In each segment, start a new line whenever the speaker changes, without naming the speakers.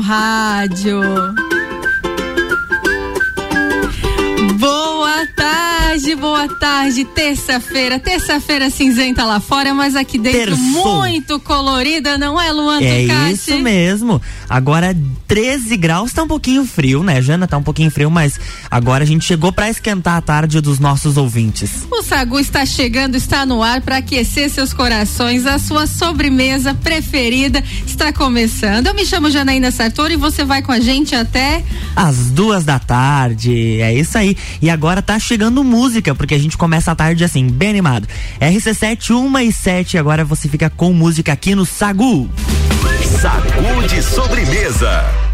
rádio. Tarde, boa tarde. Terça-feira, terça-feira cinzenta lá fora, mas aqui dentro Terçou. muito colorida, não é, Luan
É isso mesmo. Agora 13 graus, tá um pouquinho frio, né, Jana? Tá um pouquinho frio, mas agora a gente chegou para esquentar a tarde dos nossos ouvintes.
O Sagu está chegando, está no ar para aquecer seus corações. A sua sobremesa preferida está começando. Eu me chamo Janaína Sartori e você vai com a gente até
às duas da tarde. É isso aí. E agora tá chegando música, porque a gente começa a tarde assim, bem animado. RC7, 1 e 7, agora você fica com música aqui no Sagu.
Sagu de sobremesa.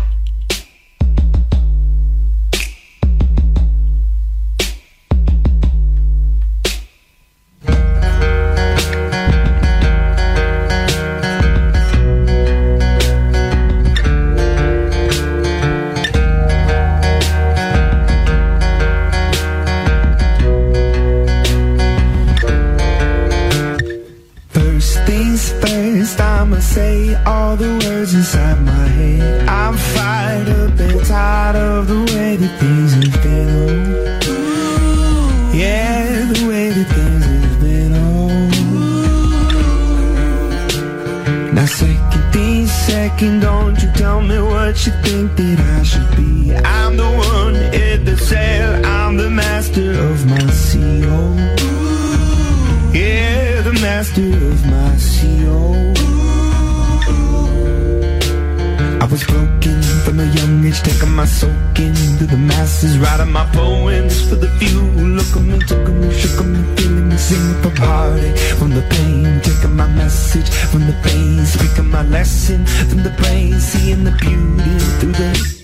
proud of the way that things have been. Oh. Yeah, the way that things have been. Oh. Now, second thing, second, don't you tell me what you think that I should be. I'm the one at the sail, I'm the master of my sea. Oh. Yeah, the master of my sea was broken from a young age, taking my soak into the masses, writing my poems for the few. Look at me, took me, shook me, feeling me, singing for party. From the pain, taking my message. From the pain, speaking my lesson. From the brain, seeing the beauty through the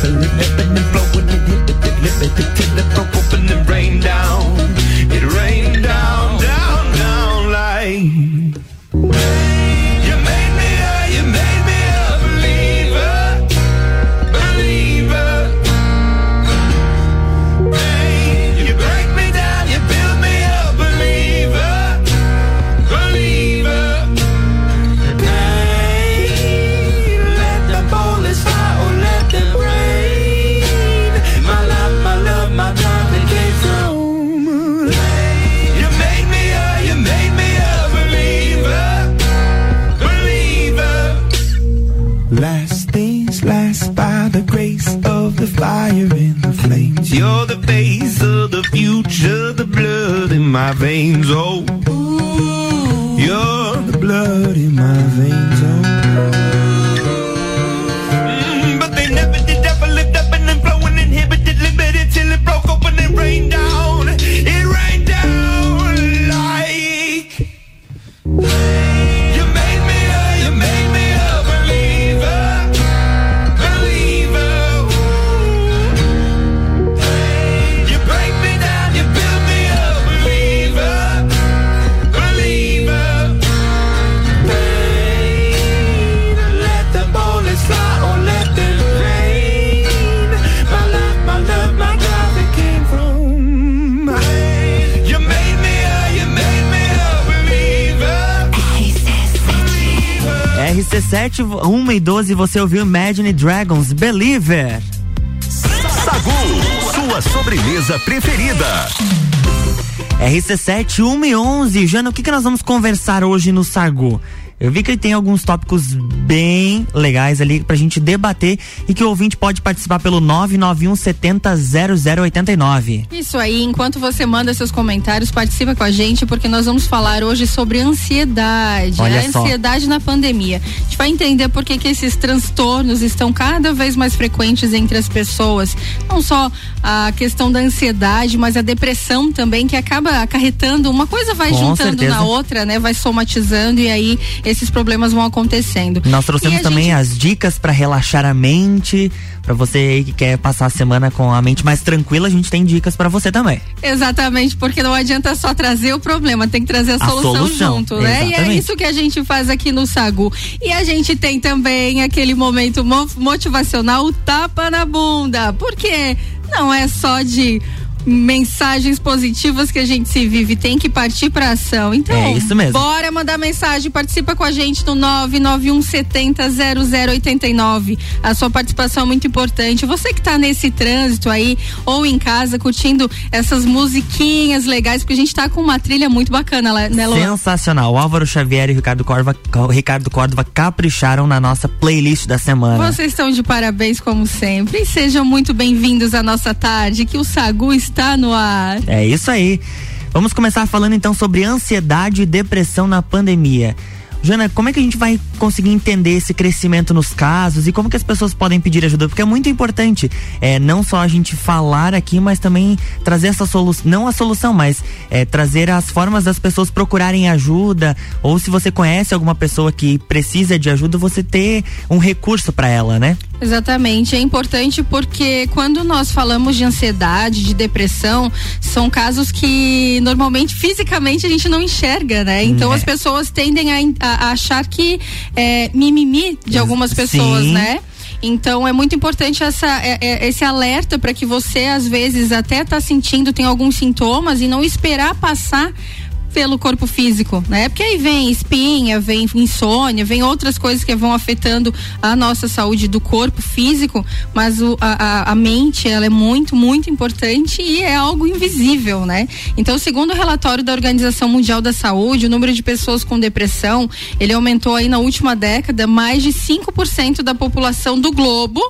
flipping, flipping and blowing and hit it, flipping, flipping, flipping, flipping. chains. Oh.
RC7, 1 e 12, você ouviu Imagine Dragons Believer.
Sagu, sua sobremesa preferida.
RC7 1 e 11. Jana, o que, que nós vamos conversar hoje no Sargu? Eu vi que ele tem alguns tópicos bem legais ali pra gente debater e que o ouvinte pode participar pelo 991 70 0089.
Isso aí, enquanto você manda seus comentários, participa com a gente, porque nós vamos falar hoje sobre ansiedade.
Olha
a ansiedade
só.
na pandemia. A gente vai entender por que, que esses transtornos estão cada vez mais frequentes entre as pessoas. Não só a questão da ansiedade, mas a depressão também, que acaba acarretando, uma coisa vai
Com
juntando
certeza.
na outra, né? Vai somatizando e aí esses problemas vão acontecendo.
Nós trouxemos também
gente-
as dicas pra relaxar a mente, Pra você que quer passar a semana com a mente mais tranquila, a gente tem dicas pra você também.
Exatamente, porque não adianta só trazer o problema, tem que trazer a,
A
solução,
solução,
junto, né? E é
exatamente.
isso que a gente faz aqui no Sagu. E a gente tem também aquele momento mo- motivacional, o tapa na bunda. Porque não é só de mensagens positivas que a gente se vive, tem que partir pra ação. Então,
É isso mesmo.
bora mandar mensagem, participa com a gente no 991 70 0089. A sua participação é muito importante. Você que tá nesse trânsito aí ou em casa curtindo essas musiquinhas legais, porque a gente tá com uma trilha muito bacana, lá, né?
Sensacional. O Álvaro Xavier e Ricardo Córdova, o Ricardo Córdova capricharam na nossa playlist da semana.
Vocês estão de parabéns como sempre e sejam muito bem-vindos à nossa tarde, que o Sagu está no ar.
É isso aí. Vamos começar falando então sobre ansiedade e depressão na pandemia. Jana, como é que a gente vai conseguir entender esse crescimento nos casos e como que as pessoas podem pedir ajuda? Porque é muito importante, é, não só a gente falar aqui, mas também trazer essa solução, não a solução, mas é, trazer as formas das pessoas procurarem ajuda, ou se você conhece alguma pessoa que precisa de ajuda, você ter um recurso para ela, né?
Exatamente, é importante porque quando nós falamos de ansiedade, de depressão, são casos que normalmente fisicamente a gente não enxerga, né? Então
É.
as pessoas tendem a, a- achar que é mimimi de algumas pessoas,
Sim.
né? Então é muito importante essa, é- é- esse alerta para que você às vezes até tá sentindo, tem alguns sintomas e não esperar passar pelo corpo físico, né? Porque aí vem espinha, vem insônia, vem outras coisas que vão afetando a nossa saúde do corpo físico, mas o, a, a- mente, ela é muito, muito importante e é algo invisível, né? Então, segundo o relatório da Organização Mundial da Saúde, o número de pessoas com depressão, ele aumentou aí na última década mais de 5% da população do globo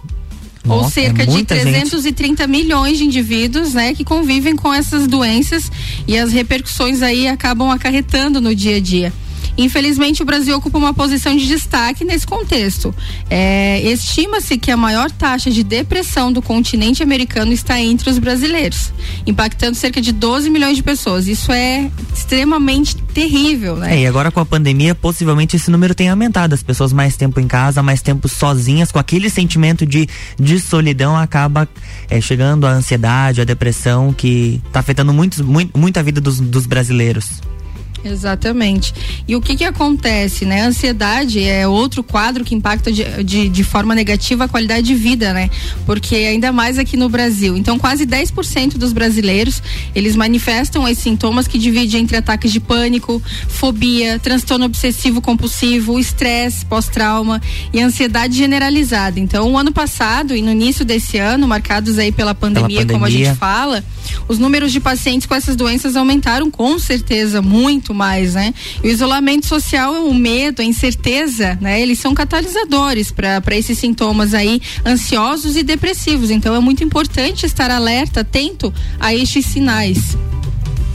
ou
Nossa,
cerca
é
de
muita gente.
330 milhões de indivíduos, né, que convivem com essas doenças e as repercussões aí acabam acarretando no dia a dia. Infelizmente, o Brasil ocupa uma posição de destaque nesse contexto. É, Estima-se que a maior taxa de depressão do continente americano está entre os brasileiros, impactando cerca de 12 milhões de pessoas. Isso é extremamente terrível, né?
É, e agora com a pandemia, possivelmente esse número tem aumentado. As pessoas mais tempo em casa, mais tempo sozinhas, com aquele sentimento de, de solidão, acaba é, chegando a ansiedade, a depressão, que está afetando muitos, muito, muito a vida dos, dos brasileiros.
Exatamente. E o que que acontece, né? A ansiedade é outro quadro que impacta de, de, de forma negativa a qualidade de vida, né? Porque ainda mais aqui no Brasil. Então, quase 10% dos brasileiros, eles manifestam esses sintomas que dividem entre ataques de pânico, fobia, transtorno obsessivo compulsivo, estresse pós-trauma e ansiedade generalizada. Então, o ano passado e no início desse ano, marcados aí pela pandemia, como a
pandemia.
gente fala, os números de pacientes com essas doenças aumentaram com certeza muito mais, né? E o isolamento social, o medo, a incerteza, né? Eles são catalisadores para esses sintomas aí ansiosos e depressivos. Então é muito importante estar alerta, atento a estes sinais.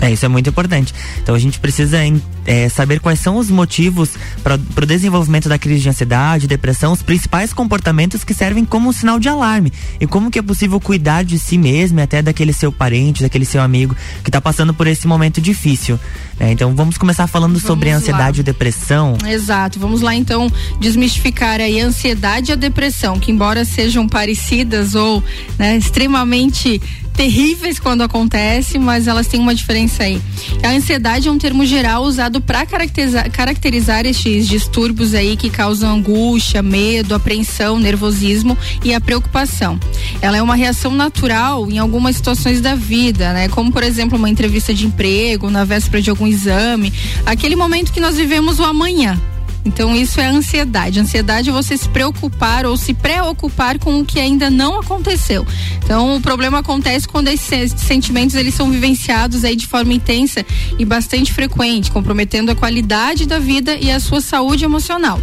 É, isso é muito importante. Então a gente precisa é, saber quais são os motivos para o desenvolvimento da crise de ansiedade, depressão, os principais comportamentos que servem como um sinal de alarme e como que é possível cuidar de si mesmo e até daquele seu parente, daquele seu amigo que está passando por esse momento difícil. né? Então vamos começar falando sobre
Vamos lá.
ansiedade e depressão.
Exato. Vamos lá então desmistificar aí a ansiedade e a depressão, que embora sejam parecidas ou né, extremamente terríveis quando acontece, mas elas têm uma diferença aí. A ansiedade é um termo geral usado para caracterizar, caracterizar estes distúrbios aí que causam angústia, medo, apreensão, nervosismo e a preocupação. Ela é uma reação natural em algumas situações da vida, né? Como por exemplo uma entrevista de emprego, na véspera de algum exame, aquele momento que nós vivemos o amanhã. Então isso é ansiedade. Ansiedade é você se preocupar ou se preocupar com o que ainda não aconteceu. Então o problema acontece quando esses sentimentos eles são vivenciados aí de forma intensa e bastante frequente, comprometendo a qualidade da vida e a sua saúde emocional.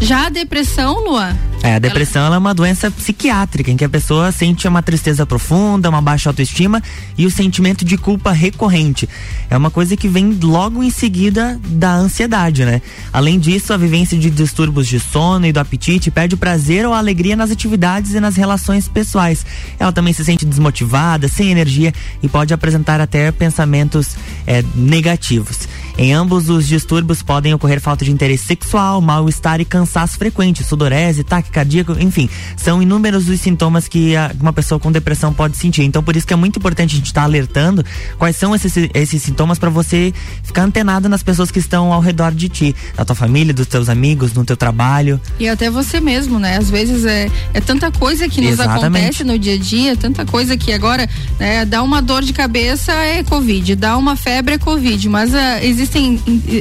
Já a depressão, Luan?
É, a depressão ela... é uma doença psiquiátrica em que a pessoa sente uma tristeza profunda, uma baixa autoestima e o sentimento de culpa recorrente. É uma coisa que vem logo em seguida da ansiedade, né? Além disso, a vivência de distúrbios de sono e do apetite perde o prazer ou a alegria nas atividades e nas relações pessoais. Ela também se sente desmotivada, sem energia e pode apresentar até pensamentos é, negativos. Em ambos os distúrbios podem ocorrer falta de interesse sexual, mal-estar e cansaço frequente, sudorese, taquicardíaco, enfim, são inúmeros os sintomas que a, uma pessoa com depressão pode sentir. Então, por isso que é muito importante a gente estar tá alertando quais são esses, esses sintomas para você ficar antenado nas pessoas que estão ao redor de ti, da tua família, dos teus amigos, no teu trabalho.
E até você mesmo, né? Às vezes é, é tanta coisa que nos Exatamente. acontece no dia a dia, tanta coisa que agora né, dá uma dor de cabeça é Covid, dá uma febre é Covid, mas uh, existem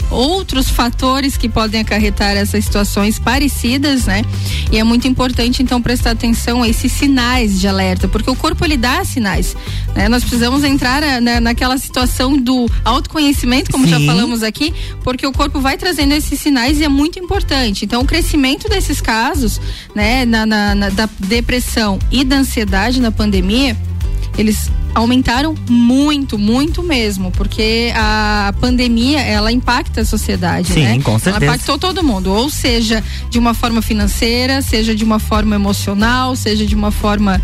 outros fatores que podem acarretar essas situações parecidas, né? E é muito importante então prestar atenção a esses sinais de alerta, porque o corpo ele dá sinais. Né? Nós precisamos entrar né, naquela situação do autoconhecimento, como Sim. já falamos aqui, porque o corpo vai trazendo esses sinais e é muito importante. Então, o crescimento desses casos, né, na, na, na da depressão e da ansiedade na pandemia, eles aumentaram muito, muito mesmo, porque a pandemia ela impacta a sociedade,
Sim,
né?
com certeza.
Ela impactou todo mundo, ou seja, de uma forma financeira, seja de uma forma emocional, seja de uma forma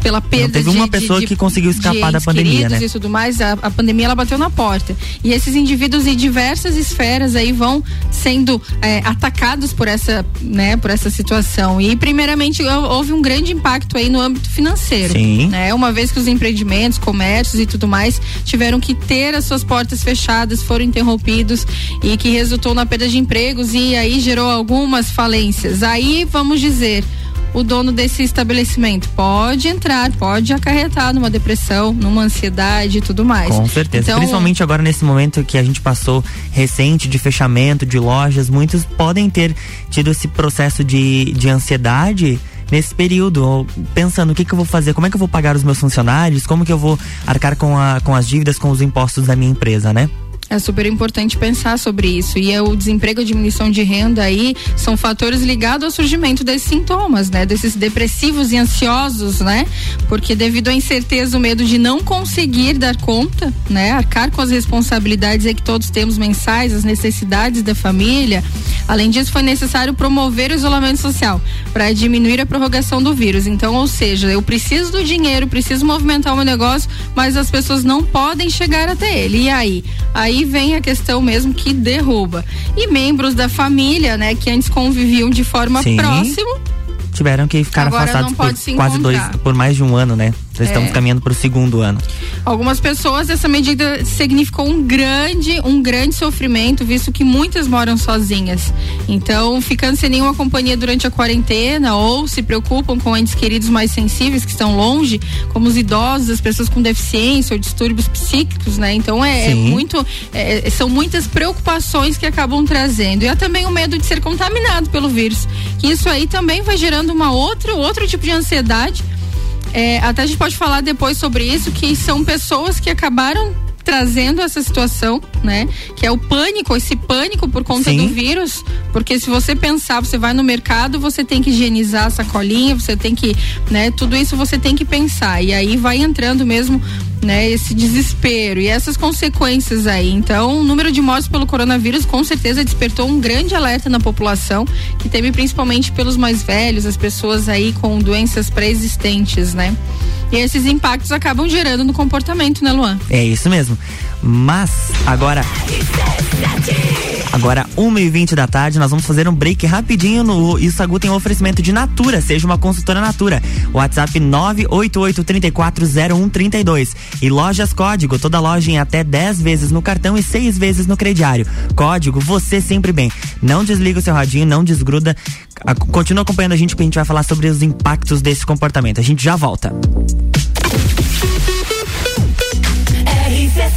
pela perda Não
teve uma de, pessoa
de,
que conseguiu escapar da pandemia, né?
E tudo mais, a, a, pandemia ela bateu na porta. E esses indivíduos em diversas esferas aí vão sendo é, atacados por essa, né, por essa situação. E primeiramente houve um grande impacto aí no âmbito financeiro,
Sim.
né? Uma vez que os empreendimentos, comércios e tudo mais tiveram que ter as suas portas fechadas, foram interrompidos e que resultou na perda de empregos e aí gerou algumas falências. Aí vamos dizer o dono desse estabelecimento pode entrar, pode acarretar numa depressão, numa ansiedade e tudo mais.
Com certeza. Então, Principalmente agora nesse momento que a gente passou recente de fechamento de lojas, muitos podem ter tido esse processo de, de ansiedade nesse período, pensando o que, que eu vou fazer, como é que eu vou pagar os meus funcionários, como que eu vou arcar com, a, com as dívidas, com os impostos da minha empresa, né?
É super importante pensar sobre isso. E é o desemprego, a diminuição de renda aí são fatores ligados ao surgimento desses sintomas, né? Desses depressivos e ansiosos, né? Porque devido à incerteza, o medo de não conseguir dar conta, né? Arcar com as responsabilidades é que todos temos mensais, as necessidades da família. Além disso, foi necessário promover o isolamento social para diminuir a prorrogação do vírus. Então, ou seja, eu preciso do dinheiro, preciso movimentar o meu negócio, mas as pessoas não podem chegar até ele. E aí? Aí vem a questão mesmo que derruba. E membros da família, né, que antes conviviam de forma Sim. próxima,
tiveram que ficar Agora afastados por quase dois, por mais de um ano, né? Já estamos é. caminhando para o segundo ano.
Algumas pessoas essa medida significou um grande, um grande sofrimento, visto que muitas moram sozinhas. Então, ficando sem nenhuma companhia durante a quarentena ou se preocupam com entes queridos mais sensíveis que estão longe, como os idosos, as pessoas com deficiência ou distúrbios psíquicos, né? Então é, é muito, é, são muitas preocupações que acabam trazendo e há também o medo de ser contaminado pelo vírus. Que isso aí também vai gerando uma outra, outro tipo de ansiedade é, até a gente pode falar depois sobre isso, que são pessoas que acabaram trazendo essa situação, né? Que é o pânico, esse pânico por conta Sim. do vírus, porque se você pensar, você vai no mercado, você tem que higienizar a sacolinha, você tem que, né? Tudo isso você tem que pensar e aí vai entrando mesmo né, esse desespero e essas consequências aí. Então, o número de mortes pelo coronavírus com certeza despertou um grande alerta na população, que teme principalmente pelos mais velhos, as pessoas aí com doenças pré-existentes, né? E esses impactos acabam gerando no comportamento, né, Luan?
É isso mesmo. Mas agora Agora, 1h20 da tarde, nós vamos fazer um break rapidinho no E o Sagu tem um oferecimento de Natura, seja uma consultora Natura. WhatsApp 988-340132. E Lojas Código, toda loja em até 10 vezes no cartão e 6 vezes no crediário. Código, você sempre bem. Não desliga o seu radinho, não desgruda. Continua acompanhando a gente que a gente vai falar sobre os impactos desse comportamento. A gente já volta.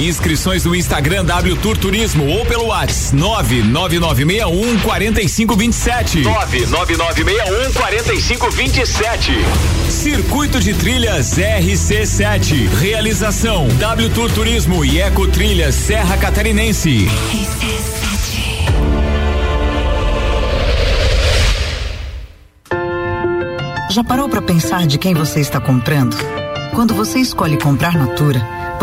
Inscrições no Instagram W Tour Turismo ou pelo WhatsApp 99961 4527. 99961 4527. Circuito de Trilhas RC7. Realização W Tour Turismo e Eco Trilhas Serra Catarinense.
Já parou para pensar de quem você está comprando? Quando você escolhe comprar Natura,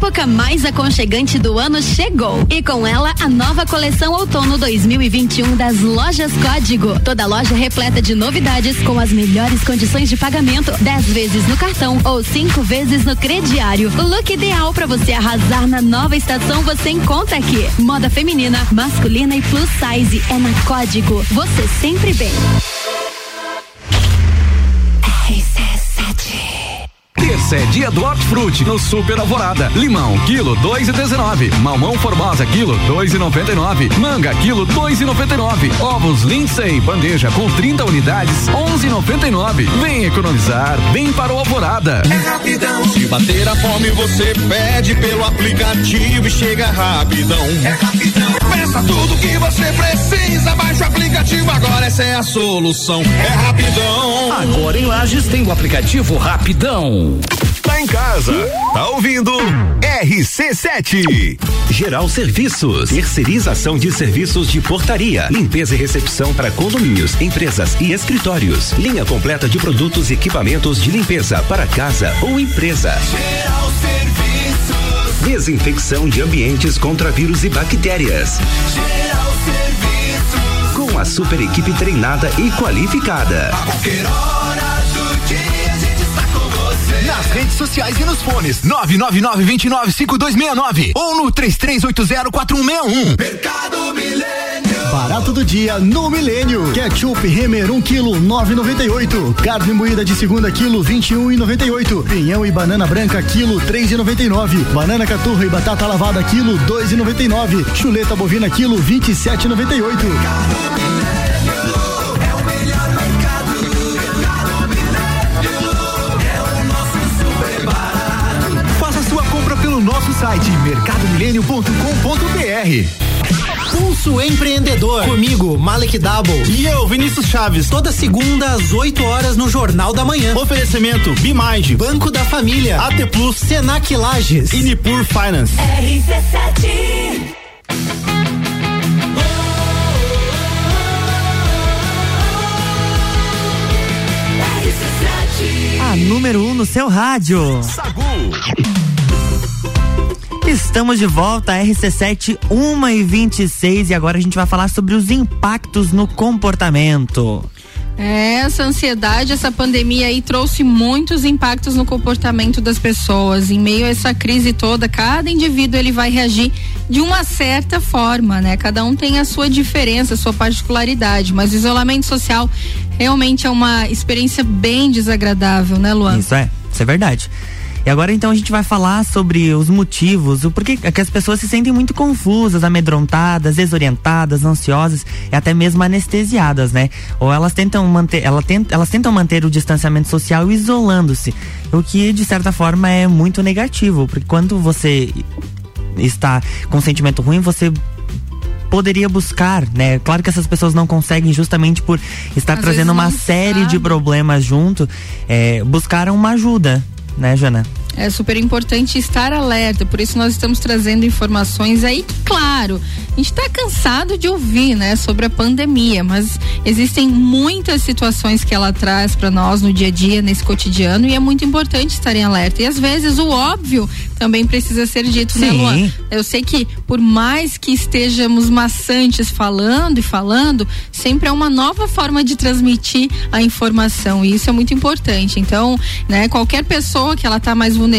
época mais aconchegante do ano chegou e com ela a nova coleção outono 2021 das lojas Código. Toda loja repleta de novidades com as melhores condições de pagamento, 10 vezes no cartão ou 5 vezes no crediário. O look ideal para você arrasar na nova estação você encontra aqui. Moda feminina, masculina e plus size é na Código. Você sempre bem.
Terça é dia do hortifruti no Super Alvorada. Limão, quilo dois e dezenove. Mamão formosa, quilo dois e noventa e nove. Manga, quilo dois e noventa e nove. Ovos Lindsay, bandeja com 30 unidades, onze e noventa e nove. Vem economizar, vem para o Alvorada.
É rapidão. Se bater a fome, você pede pelo aplicativo e chega rapidão. É rapidão. Peça tudo que você precisa, baixa o aplicativo agora, essa é a solução. É rapidão.
Agora em Lages tem o aplicativo Rapidão.
Tá em casa, tá ouvindo? RC7.
Geral Serviços. Terceirização de serviços de portaria, limpeza e recepção para condomínios, empresas e escritórios. Linha completa de produtos e equipamentos de limpeza para casa ou empresa. Geral. Desinfecção de ambientes contra vírus e bactérias. Geral Serviços. Com a super equipe treinada e qualificada. A qualquer hora
nas redes sociais e nos fones. 999 29 5269 ou no 33804161. Mercado
Milênio. Barato do dia no Milênio. Ketchup Remer 1 um quilo 9,98. Carne moída de segunda quilo 21,98. Pinhão e banana branca quilo 3,99. Banana caturra e batata lavada quilo 2,99. Chuleta bovina quilo 27,98.
nosso site mercadomilênio.com.br.
Pulso Empreendedor. Comigo, Malek Double.
E eu, Vinícius Chaves.
Toda segunda às 8 horas no Jornal da Manhã.
Oferecimento Bimind.
Banco da Família.
AT Plus.
Senac Lages.
E Nipur Finance. RC7.
A número 1 um no seu rádio. Sagu. Estamos de volta, RC7 1 e 26 e agora a gente vai falar sobre os impactos no comportamento.
Essa ansiedade, essa pandemia aí trouxe muitos impactos no comportamento das pessoas. Em meio a essa crise toda, cada indivíduo ele vai reagir de uma certa forma, né? Cada um tem a sua diferença, a sua particularidade, mas o isolamento social realmente é uma experiência bem desagradável, né, Luan?
Isso é, isso é verdade. E agora então a gente vai falar sobre os motivos, o porquê que as pessoas se sentem muito confusas, amedrontadas, desorientadas, ansiosas e até mesmo anestesiadas, né? Ou elas tentam manter, ela tenta, elas tentam manter o distanciamento social isolando-se, o que de certa forma é muito negativo, porque quando você está com um sentimento ruim, você poderia buscar, né? Claro que essas pessoas não conseguem justamente por estar
Às
trazendo uma série de
sabem.
problemas junto, é, buscaram uma ajuda, né, Jana?
É super importante estar alerta, por isso nós estamos trazendo informações aí claro, a gente está cansado de ouvir, né, sobre a pandemia, mas existem muitas situações que ela traz para nós no dia a dia, nesse cotidiano, e é muito importante estar em alerta. E às vezes o óbvio também precisa ser dito, né,
Sim.
Luan? Eu sei que por mais que estejamos maçantes falando e falando, sempre é uma nova forma de transmitir a informação e isso é muito importante. Então, né, qualquer pessoa que ela tá mais vulnerável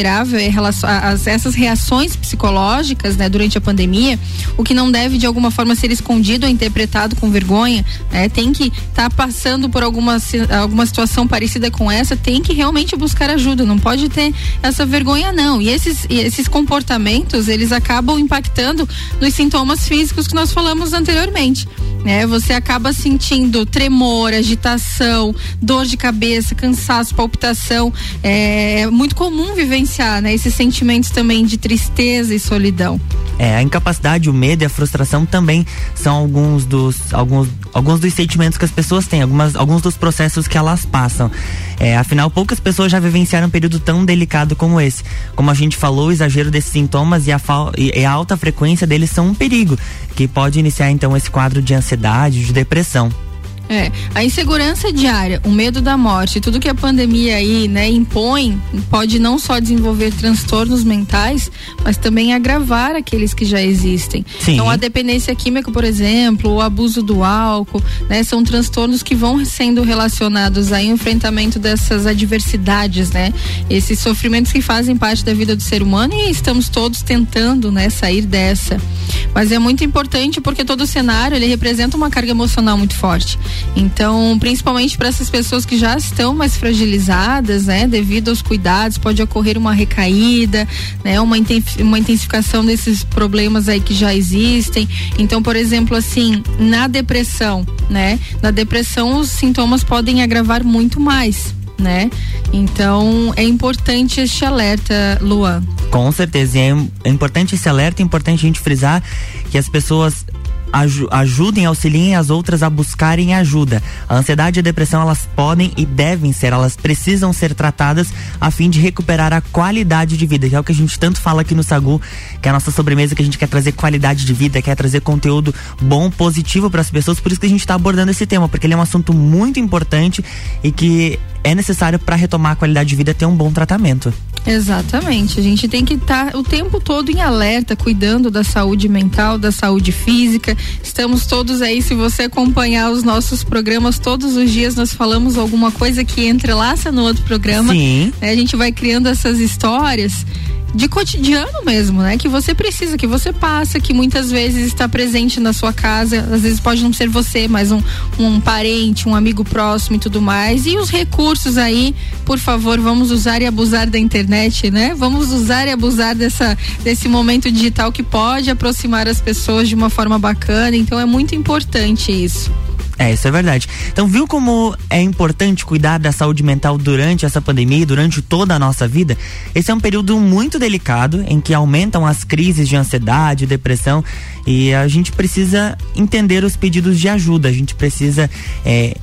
relação a, essas reações psicológicas, né, durante a pandemia, o que não deve de alguma forma ser escondido ou interpretado com vergonha, né, tem que estar passando por alguma alguma situação parecida com essa, tem que realmente buscar ajuda, não pode ter essa vergonha não. E esses e esses comportamentos, eles acabam impactando nos sintomas físicos que nós falamos anteriormente, né? Você acaba sentindo tremor, agitação, dor de cabeça, cansaço, palpitação. É muito comum vivenciar, né? Esses sentimentos também de tristeza e solidão.
É, a incapacidade, o medo e a frustração também são alguns dos, alguns, alguns dos sentimentos que as pessoas têm, algumas, alguns dos processos que elas passam. É, afinal, poucas pessoas já vivenciaram um período tão delicado como esse. Como a gente falou, o exagero desses sintomas e a, e a alta frequência deles são um perigo, que pode iniciar então esse quadro de ansiedade, de depressão.
É, a insegurança diária, o medo da morte, tudo que a pandemia aí, né, impõe, pode não só desenvolver transtornos mentais, mas também agravar aqueles que já existem.
Sim.
Então a dependência química, por exemplo, o abuso do álcool, né, são transtornos que vão sendo relacionados ao enfrentamento dessas adversidades, né? Esses sofrimentos que fazem parte da vida do ser humano e estamos todos tentando, né, sair dessa. Mas é muito importante porque todo o cenário ele representa uma carga emocional muito forte. Então, principalmente para essas pessoas que já estão mais fragilizadas, né, devido aos cuidados, pode ocorrer uma recaída, né, uma, inten- uma intensificação desses problemas aí que já existem. Então, por exemplo, assim, na depressão, né, na depressão os sintomas podem agravar muito mais. Né? Então é importante este alerta, Luan.
Com certeza. E é, é importante esse alerta, é importante a gente frisar que as pessoas aju- ajudem, auxiliem as outras a buscarem ajuda. A ansiedade e a depressão, elas podem e devem ser, elas precisam ser tratadas a fim de recuperar a qualidade de vida, que é o que a gente tanto fala aqui no Sagu, que é a nossa sobremesa, que a gente quer trazer qualidade de vida, quer trazer conteúdo bom, positivo para as pessoas, por isso que a gente está abordando esse tema, porque ele é um assunto muito importante e que é necessário para retomar a qualidade de vida ter um bom tratamento.
Exatamente. A gente tem que estar o tempo todo em alerta, cuidando da saúde mental, da saúde física. Estamos todos aí, se você acompanhar os nossos programas, todos os dias nós falamos alguma coisa que entrelaça no outro programa.
Sim.
né? A gente vai criando essas histórias de cotidiano mesmo, né? Que você precisa, que você passa, que muitas vezes está presente na sua casa, às vezes pode não ser você, mas um, um parente, um amigo próximo e tudo mais. E os recursos aí, por favor, vamos usar e abusar da internet, né? Vamos usar e abusar dessa, desse momento digital que pode aproximar as pessoas de uma forma bacana. Então é muito importante isso.
É, isso é verdade. Então, viu como é importante cuidar da saúde mental durante essa pandemia e durante toda a nossa vida? Esse é um período muito delicado em que aumentam as crises de ansiedade, depressão e a gente precisa entender os pedidos de ajuda. A gente precisa é,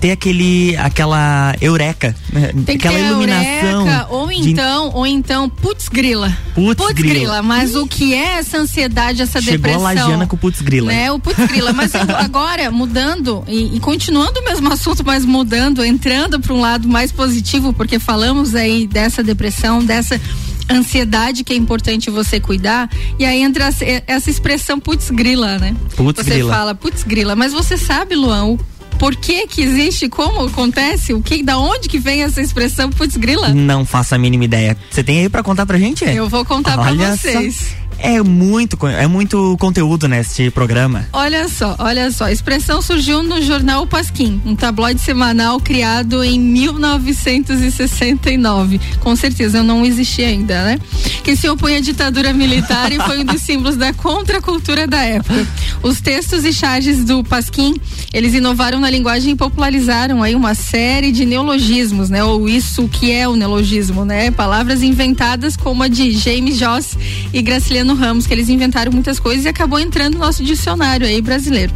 ter aquele, aquela eureka, né?
Tem que
aquela iluminação.
eureka, ou
de-
então, ou então, putz grila.
Putz grila.
Mas o que é essa ansiedade, essa
Chegou
depressão?
a Lagiana com o putz grila.
Né? O putz grila. Mas eu- agora, mudando e, e continuando o mesmo assunto, mas mudando, entrando para um lado mais positivo, porque falamos aí dessa depressão, dessa ansiedade que é importante você cuidar, e aí entra essa- essa expressão putz grila, né?
Putz
você
grila.
fala putz grila, mas você sabe, Luan, o por que que existe, como acontece, o que, da onde que vem essa expressão putz grila?
Não faço a mínima ideia. Você tem aí pra contar pra gente?
Eu vou contar
Olha
pra vocês.
É muito, é muito conteúdo neste programa.
Olha só, olha só. A expressão surgiu no jornal Pasquim, um tabloide semanal criado em 1969. Com certeza não existia ainda, né? Que se opunha à ditadura militar e foi um dos símbolos da contracultura da época. Os textos e charges do Pasquim, eles inovaram na linguagem e popularizaram aí uma série de neologismos, né? Ou isso que é o neologismo, né? Palavras inventadas como a de James Joss e Graciliano Ramos, que eles inventaram muitas coisas e acabou entrando no nosso dicionário aí brasileiro.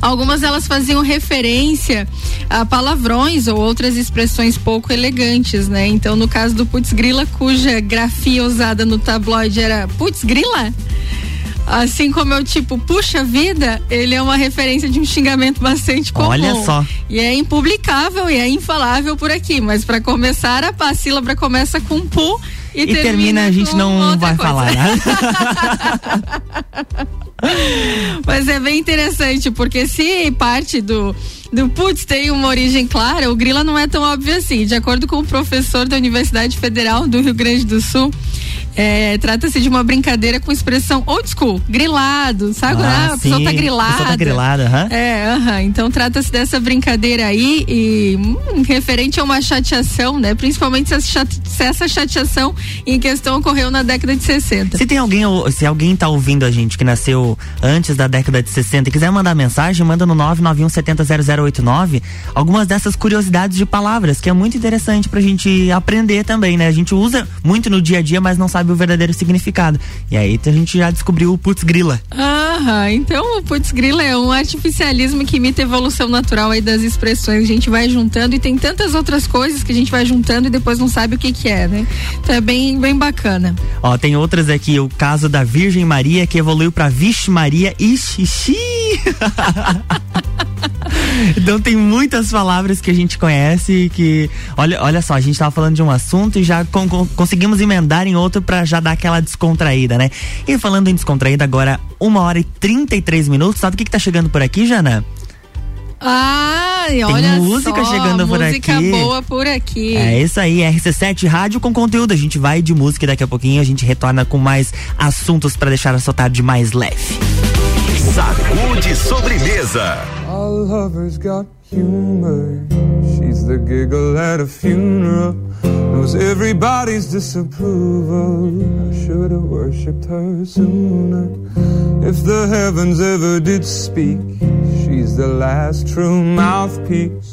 Algumas delas faziam referência a palavrões ou outras expressões pouco elegantes, né? Então, no caso do putz grila, cuja grafia usada no tabloide era putz grila, assim como é o tipo puxa vida, ele é uma referência de um xingamento bastante comum.
Olha só.
E é impublicável e é infalável por aqui, mas para começar a, a sílaba começa com pu e,
E, termina, a gente não vai
coisa.
falar, né?
Mas é bem interessante, porque se parte do, do putz tem uma origem clara, o grila não é tão óbvio assim. De acordo com o professor da Universidade Federal do Rio Grande do Sul, é, trata-se de uma brincadeira com expressão old school, grilado, sabe?
Ah,
Ah, a pessoa tá
a
grilada.
pessoa tá grilada, aham.
É, aham. Então trata-se dessa brincadeira aí e hum, referente a uma chateação, né? Principalmente se essa chate- se essa chateação em questão ocorreu na década de 60.
Se tem alguém, se alguém tá ouvindo a gente que nasceu antes da década de 60 e quiser mandar mensagem, manda no 991700089 algumas dessas curiosidades de palavras, que é muito interessante pra gente aprender também, né? A gente usa muito no dia a dia, mas não sabe o verdadeiro significado. E aí a gente já descobriu o putz grila.
Aham, então o putz grila é um artificialismo que imita a evolução natural aí das expressões. A gente vai juntando e tem tantas outras coisas que a gente vai juntando e depois não sabe o que que é, né? Então é bem, bem bacana.
Ó, tem outras aqui, o caso da Virgem Maria que evoluiu pra Vixe Maria e Xixi. Então tem muitas palavras que a gente conhece que, olha, olha só, a gente tava falando de um assunto e já con- con- conseguimos emendar em outro pra já dar aquela descontraída, né? E falando em descontraída, agora uma hora e 33 minutos, sabe o que que tá chegando por aqui, Jana?
Ai, olha
música
só,
chegando por
música
aqui.
boa por aqui.
É isso aí, RC7 Rádio com conteúdo. A gente vai de música e daqui a pouquinho a gente retorna com mais assuntos pra deixar a sua tarde mais leve.
Sacude sobremesa.
All lovers got humor. She's the giggle at a funeral. Knows everybody's disapproval. I should have worshipped her sooner. If the heavens ever did speak, she's the last true mouthpiece.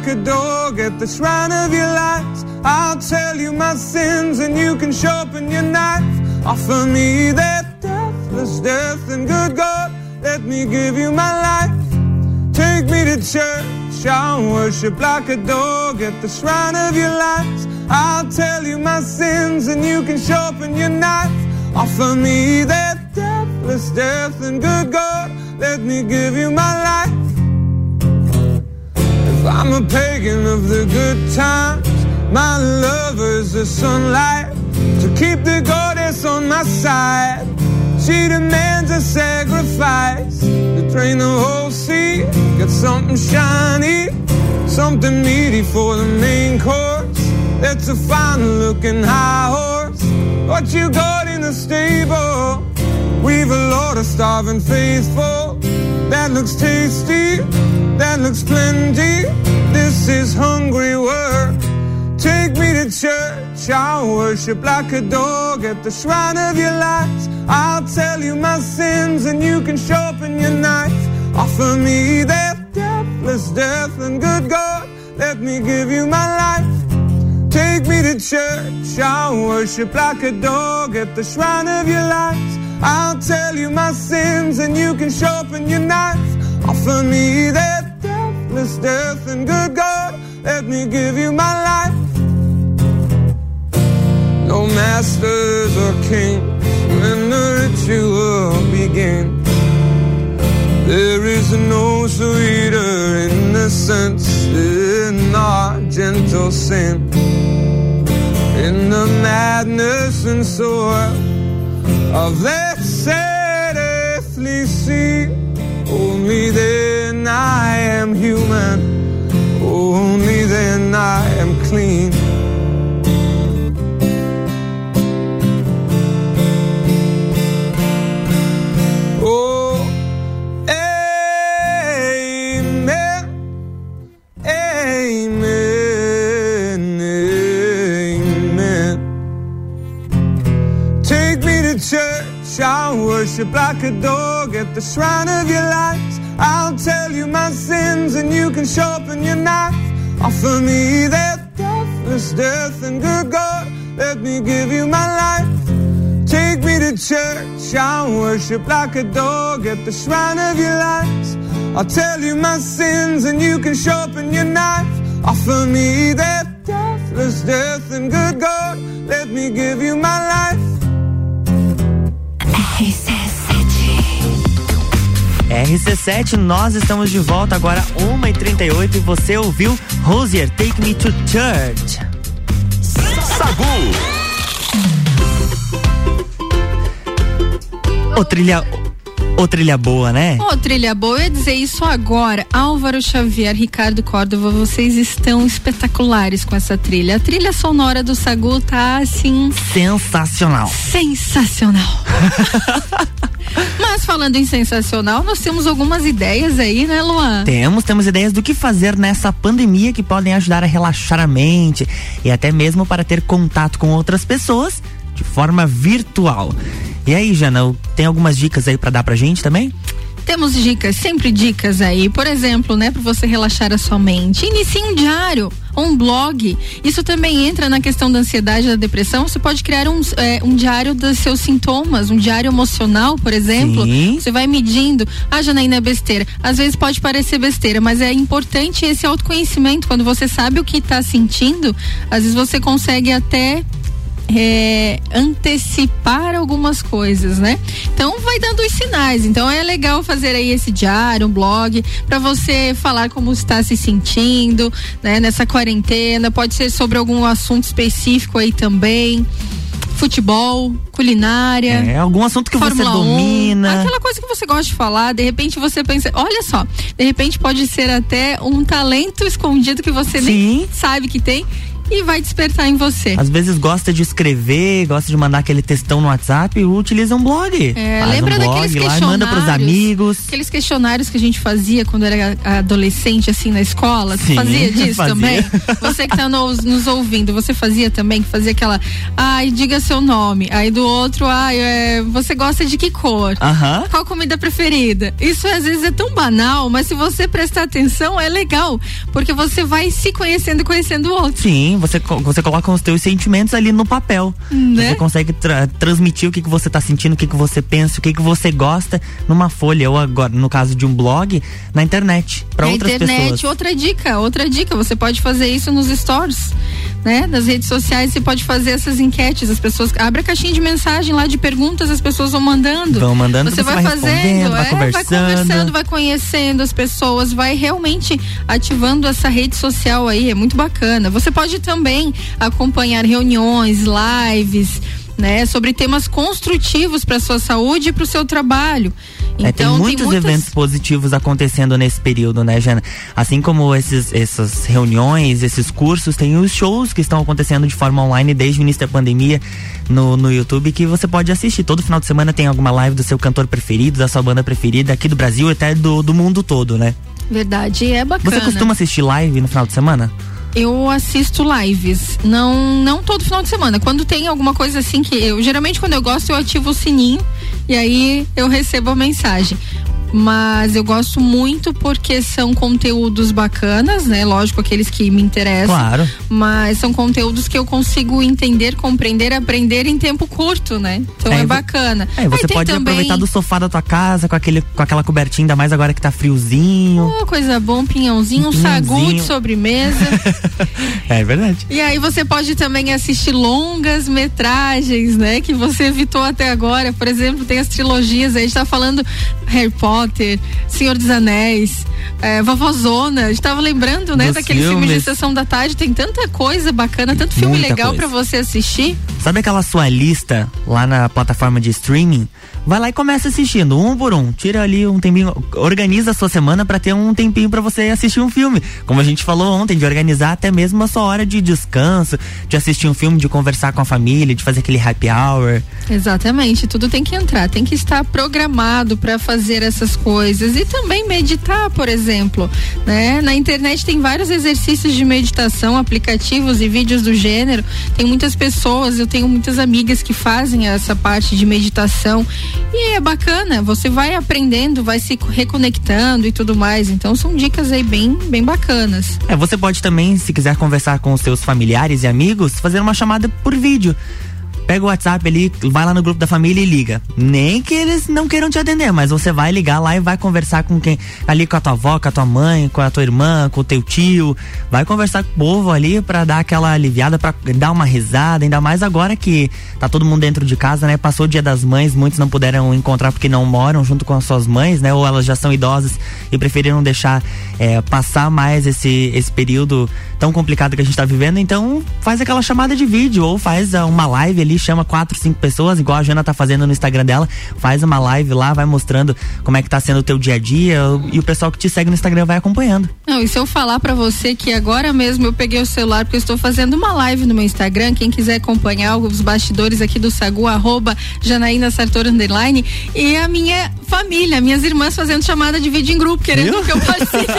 Like a dog at the shrine of your light. I'll tell you my sins and you can sharpen your knife. Offer me that deathless death and good God, let me give you my life. Take me to church, I'll worship like a dog at the shrine of your light. I'll tell you my sins and you can sharpen your knife. Offer me that deathless death and good God, let me give you my life. I'm a pagan of the good times, my lover's the sunlight. To keep the goddess on my side, she demands a sacrifice. To drain the whole sea, Got something shiny, something meaty for the main course. That's a fine looking high horse. What you got in the stable? We've a lot of starving faithful. That looks tasty, that looks plenty. This is hungry work. Take me to church, I'll worship like a dog at the shrine of your light. I'll tell you my sins and you can sharpen your knife. Offer me that deathless death and good God, let me give you my life. Take me to church, I'll worship like a dog at the shrine of your light. I'll tell you my sins and you can sharpen your knife. Offer me that deathless death and good God, let me give you my life. No masters or kings when the ritual begins. There is no sweeter innocence in our gentle sin. In the madness and soil of that sad earthly sea, only then I am human. Only then I am clean. Oh, church, I'll worship like a dog at the shrine of your light. I'll tell you my sins and you can sharpen your knife. Offer me that deathless death and good God, let me give you my life. Take me to church, I'll worship like a dog at the shrine of your lies. I'll tell you my sins and you can sharpen your knife. Offer me that deathless death and good God, let me give you my life.
RC7, nós estamos de volta agora 1h38 e você ouviu Rosier Take Me to Church.
Sagu.
Ô trilha, ô trilha boa, né?
Ô, trilha boa, eu ia dizer isso agora. Álvaro Xavier, Ricardo Córdova, vocês estão espetaculares com essa trilha. A trilha sonora do Sagu tá assim.
Sensacional.
Sensacional. Mas falando em sensacional, nós temos algumas ideias aí, né, Luan?
Temos, temos ideias do que fazer nessa pandemia que podem ajudar a relaxar a mente e até mesmo para ter contato com outras pessoas de forma virtual. E aí, Jana, tem algumas dicas aí para dar pra gente também?
Temos dicas, sempre dicas aí. Por exemplo, né, para você relaxar a sua mente. Inicie um diário, um blog. Isso também entra na questão da ansiedade, da depressão. Você pode criar um, é, um diário dos seus sintomas, um diário emocional, por exemplo.
Sim.
Você vai medindo. Ah, Janaína, é besteira. Às vezes pode parecer besteira, mas é importante esse autoconhecimento. Quando você sabe o que está sentindo, às vezes você consegue até é, antecipar algumas coisas, né? Então vai dando os sinais. Então é legal fazer aí esse diário, um blog, para você falar como está se sentindo, né? Nessa quarentena. Pode ser sobre algum assunto específico aí também. Futebol, culinária.
É, algum assunto que
Fórmula
você domina.
1, aquela coisa que você gosta de falar, de repente você pensa, olha só, de repente pode ser até um talento escondido que você nem sabe que tem e vai despertar em você.
Às vezes gosta de escrever, gosta de mandar aquele textão no WhatsApp, utiliza um blog.
É,
Faz
lembra
um blog
daqueles
lá e
questionários?
manda pros amigos.
Aqueles questionários que a gente fazia quando era adolescente, assim, na escola. Você
Sim,
fazia disso
fazia.
também? Você que tá nos, nos ouvindo, você fazia também? Que fazia aquela, ai, diga seu nome. Aí do outro, ai, é, você gosta de que cor?
Aham.
Qual comida preferida? Isso às vezes é tão banal, mas se você prestar atenção, é legal. Porque você vai se conhecendo e conhecendo o outro.
Sim, você, você coloca os teus sentimentos ali no papel.
Né?
Você consegue tra- transmitir o que, que você tá sentindo, o que, que você pensa, o que, que você gosta numa folha, ou agora, no caso de um blog, na internet, para
Na
outras
internet,
pessoas.
outra dica, outra dica, você pode fazer isso nos stories, né? Das redes sociais, você pode fazer essas enquetes, as pessoas abre a caixinha de mensagem lá de perguntas, as pessoas vão mandando.
Vão mandando,
você,
você
vai,
vai
fazendo,
vai
é, vai
conversando.
conversando, vai conhecendo as pessoas, vai realmente ativando essa rede social aí, é muito bacana. Você pode também acompanhar reuniões, lives, né, sobre temas construtivos para sua saúde e para o seu trabalho.
É, tem
Então,
muitos
muitas-
eventos positivos acontecendo nesse período, né, Jana? Assim como esses, essas reuniões, esses cursos, tem os shows que estão acontecendo de forma online desde o início da pandemia no, no YouTube que você pode assistir. Todo final de semana tem alguma live do seu cantor preferido, da sua banda preferida, aqui do Brasil e até do, do mundo todo, né?
Verdade, é bacana.
Você costuma assistir live no final de semana?
Eu assisto lives, não não todo final de semana. Quando tem alguma coisa assim que eu geralmente quando eu gosto eu ativo o sininho e aí eu recebo a mensagem. mas eu gosto muito porque são conteúdos bacanas, né? Lógico, aqueles que me interessam.
Claro.
Mas são conteúdos que eu consigo entender, compreender, aprender em tempo curto, né? Então é,
É,
bacana.
É, você pode
também-
aproveitar do sofá da tua casa com, aquele, com aquela cobertinha, ainda mais agora que tá friozinho.
Oh, coisa boa, um pinhãozinho, um sagu de sobremesa.
É verdade.
E aí você pode também assistir longas metragens, né? Que você evitou até agora. Por exemplo, tem as trilogias aí, a gente tá falando Harry Potter, Senhor dos Anéis, é, Vovozona. A gente tava lembrando, né?
Dos
Daquele filme de
filmes.
sessão da tarde. Tem tanta coisa bacana, tanto filme
Muita
legal pra você assistir.
Sabe aquela sua lista lá na plataforma de streaming? Vai lá e começa assistindo, um por um. Tira ali um tempinho, organiza a sua semana pra ter um tempinho pra você assistir um filme. Como a gente falou ontem, de organizar até mesmo a sua hora de descanso, de assistir um filme, de conversar com a família, de fazer aquele happy hour.
Exatamente, tudo tem que entrar, tem que estar programado para fazer essas coisas e também meditar, por exemplo, né? Na internet tem vários exercícios de meditação, aplicativos e vídeos do gênero. Tem muitas pessoas, eu tenho muitas amigas que fazem essa parte de meditação e é bacana, você vai aprendendo, vai se reconectando e tudo mais. Então são dicas aí bem, bem bacanas.
É, você pode também, se quiser conversar com os seus familiares e amigos, fazer uma chamada por vídeo. Pega o WhatsApp ali, vai lá no grupo da família e liga. Nem que eles não queiram te atender, mas você vai ligar lá e vai conversar com quem? Ali com a tua avó, com a tua mãe, com a tua irmã, com o teu tio. Vai conversar com o povo ali pra dar aquela aliviada, pra dar uma risada, ainda mais agora que tá todo mundo dentro de casa, né? Passou o dia das mães, muitos não puderam encontrar porque não moram junto com as suas mães, né? Ou elas já são idosas e preferiram deixar é, passar mais esse, esse período tão complicado que a gente tá vivendo. Então, faz aquela chamada de vídeo ou faz ah, uma live ali, chama quatro, cinco pessoas, igual a Jana tá fazendo no Instagram dela. Faz uma live lá, vai mostrando como é que tá sendo o teu dia a dia e o pessoal que te segue no Instagram vai acompanhando.
Não, e se eu falar pra você que agora mesmo eu peguei o celular porque eu estou fazendo uma live no meu Instagram, quem quiser acompanhar os bastidores aqui do Sagu, arroba Janaína Sartor Underline, e a minha família, minhas irmãs fazendo chamada de vídeo em grupo, querendo que eu participe.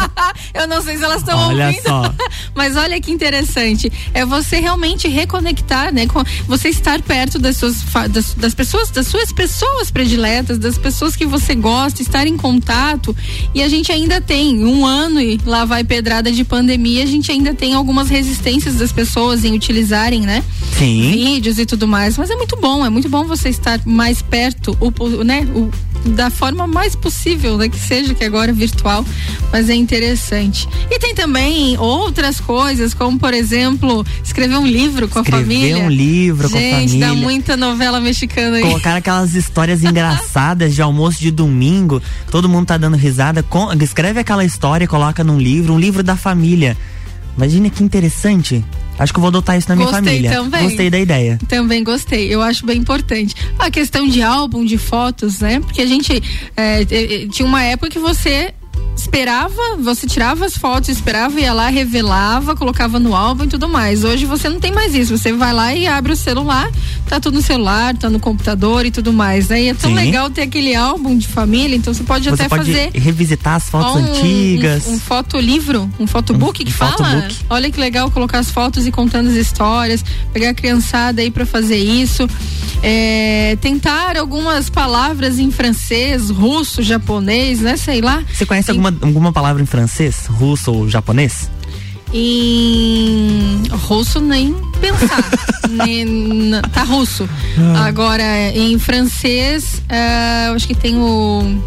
eu não sei se elas estão ouvindo.
só.
Mas olha que interessante. É você realmente reconectar, né? Com, você estar perto das suas das, das pessoas, das suas pessoas prediletas, das pessoas que você gosta, estar em contato. E a gente ainda tem um ano e lá vai pedrada de pandemia, a gente ainda tem algumas resistências das pessoas em utilizarem, né?
Sim.
Vídeos e tudo mais. Mas é muito bom, é muito bom você estar mais perto, o, né? O, da forma mais possível, né? Que seja que agora é virtual, mas é interessante. E tem também outras coisas, como por exemplo, escrever um livro com a
Escrever
família.
um livro com a
Gente, dá
família.
muita novela mexicana aí.
Colocar aquelas histórias engraçadas de almoço de domingo, todo mundo tá dando risada. Com- escreve aquela história e coloca num livro, um livro da família. Imagina que interessante. Acho que eu vou adotar isso na minha
Gostei
família.
também.
Gostei da ideia.
Também gostei, eu acho bem importante. A questão de álbum de fotos, né? Porque a gente é, é, é, tinha uma época que você esperava, você tirava as fotos, esperava, ia lá, revelava, colocava no álbum e tudo mais. Hoje você não tem mais isso. Você vai lá e abre o celular, tá tudo no celular, tá no computador e tudo mais. Aí é tão
Sim.
legal ter aquele álbum de família, então você pode
Você
até
pode
fazer
revisitar as fotos
um,
antigas.
Um, um fotolivro, um fotobook
Um-
que fala. Olha que legal colocar as fotos e contando as histórias, pegar a criançada aí pra fazer isso. É, tentar algumas palavras em francês, russo, japonês, né? Sei lá.
Você conhece alguma, alguma palavra em francês, russo ou japonês?
Em russo nem pensar. Nem- tá russo.
Ah.
Agora, em francês, eu acho que tem o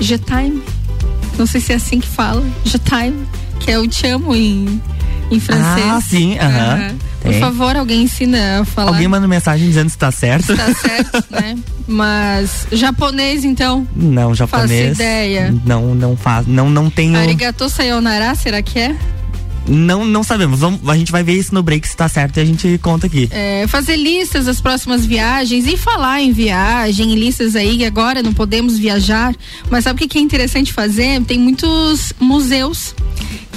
G-Time. Não sei se é assim que fala. G-Time, que é o te amo em, em francês.
Ah, sim, aham.
Por
Tem.
favor, alguém ensina a falar.
Alguém manda mensagem dizendo se tá certo?
Tá certo, né? Mas japonês, então.
Não, japonês.
Faço ideia.
Não, não faz. Não, não tenho.
Arigato sayonara, será que é?
Não, não sabemos. Vamos, a gente vai ver isso no break se tá certo e a gente conta aqui.
É, fazer listas das próximas viagens e falar em viagem, em listas aí, que agora não podemos viajar. Mas sabe o que é interessante fazer? Tem muitos museus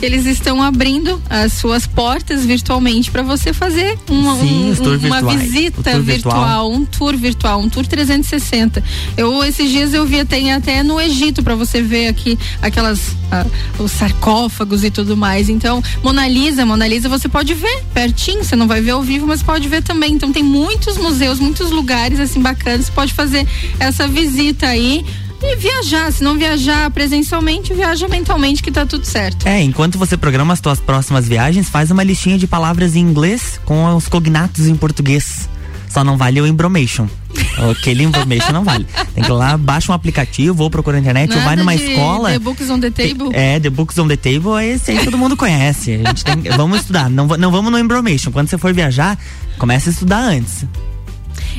eles estão abrindo as suas portas virtualmente para você fazer uma,
Sim,
um- uma
virtuais.
visita virtual,
virtual.
um tour virtual, um tour 360. Eu esses dias eu vi tem até no Egito para você ver aqui aquelas ah, os sarcófagos e tudo mais. Então, Mona Lisa, Mona Lisa você pode ver pertinho, você não vai ver ao vivo, mas pode ver também. Então tem muitos museus, muitos lugares assim bacanas, você pode fazer essa visita aí E viajar, se não viajar presencialmente, viaja mentalmente que tá tudo certo.
É, enquanto você programa as suas próximas viagens, faz uma listinha de palavras em inglês com os cognatos em português. Só não vale o embromation. Aquele information não vale. Tem que ir lá, baixa um aplicativo, ou procura na internet, ou vai numa escola.
The Books on the Table.
É, The Books on the Table, esse aí todo mundo conhece. A gente tem, vamos estudar, não, não vamos no embromation. Quando você for viajar, comece a estudar antes.